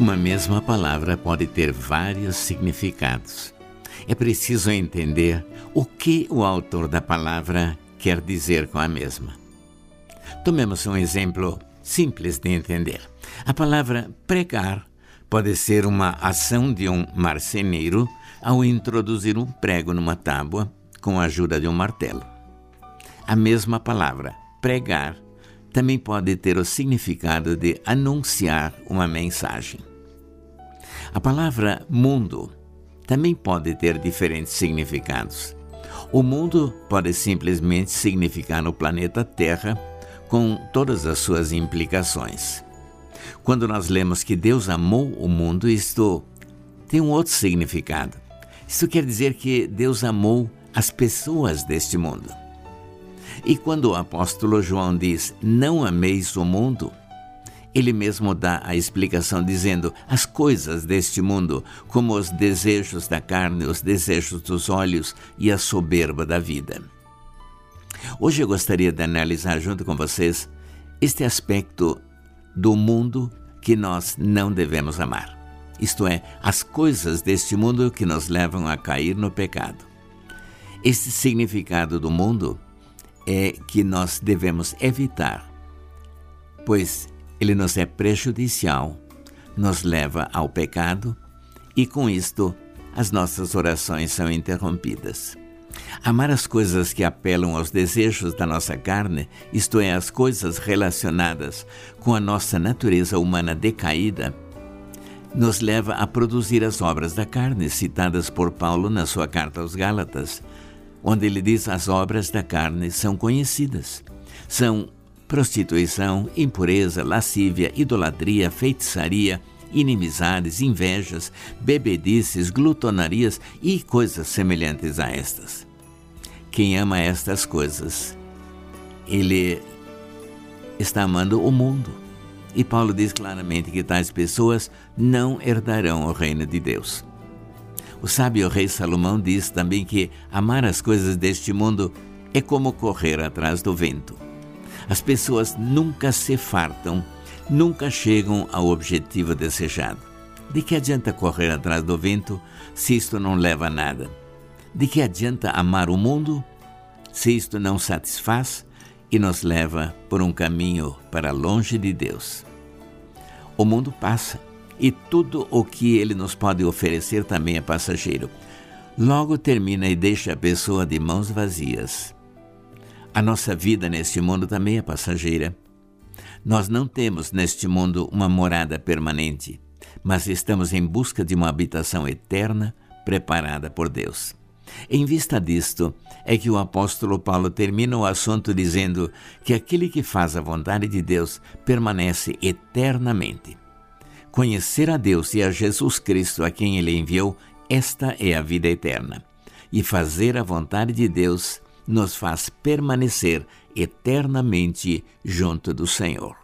Uma mesma palavra pode ter vários significados. É preciso entender o que o autor da palavra quer dizer com a mesma. Tomemos um exemplo simples de entender. A palavra pregar pode ser uma ação de um marceneiro ao introduzir um prego numa tábua com a ajuda de um martelo. A mesma palavra pregar também pode ter o significado de anunciar uma mensagem. A palavra mundo também pode ter diferentes significados. O mundo pode simplesmente significar o planeta Terra, com todas as suas implicações. Quando nós lemos que Deus amou o mundo, isto tem um outro significado. Isso quer dizer que Deus amou as pessoas deste mundo. E quando o apóstolo João diz: Não ameis o mundo, ele mesmo dá a explicação dizendo: as coisas deste mundo, como os desejos da carne, os desejos dos olhos e a soberba da vida. Hoje eu gostaria de analisar junto com vocês este aspecto do mundo que nós não devemos amar. Isto é, as coisas deste mundo que nos levam a cair no pecado. Este significado do mundo é que nós devemos evitar, pois ele nos é prejudicial, nos leva ao pecado e, com isto, as nossas orações são interrompidas. Amar as coisas que apelam aos desejos da nossa carne, isto é, as coisas relacionadas com a nossa natureza humana decaída, nos leva a produzir as obras da carne citadas por Paulo na sua carta aos Gálatas, onde ele diz: as obras da carne são conhecidas. São prostituição, impureza, lascívia, idolatria, feitiçaria, inimizades, invejas, bebedices, glutonarias e coisas semelhantes a estas. Quem ama estas coisas, ele está amando o mundo. E Paulo diz claramente que tais pessoas não herdarão o reino de Deus. O sábio rei Salomão diz também que amar as coisas deste mundo é como correr atrás do vento. As pessoas nunca se fartam, nunca chegam ao objetivo desejado. De que adianta correr atrás do vento se isto não leva a nada? De que adianta amar o mundo se isto não satisfaz e nos leva por um caminho para longe de Deus? O mundo passa e tudo o que ele nos pode oferecer também é passageiro. Logo termina e deixa a pessoa de mãos vazias. A nossa vida neste mundo também é passageira. Nós não temos neste mundo uma morada permanente, mas estamos em busca de uma habitação eterna preparada por Deus. Em vista disto, é que o apóstolo Paulo termina o assunto dizendo que aquele que faz a vontade de Deus permanece eternamente. Conhecer a Deus e a Jesus Cristo a quem ele enviou, esta é a vida eterna. E fazer a vontade de Deus nos faz permanecer eternamente junto do Senhor.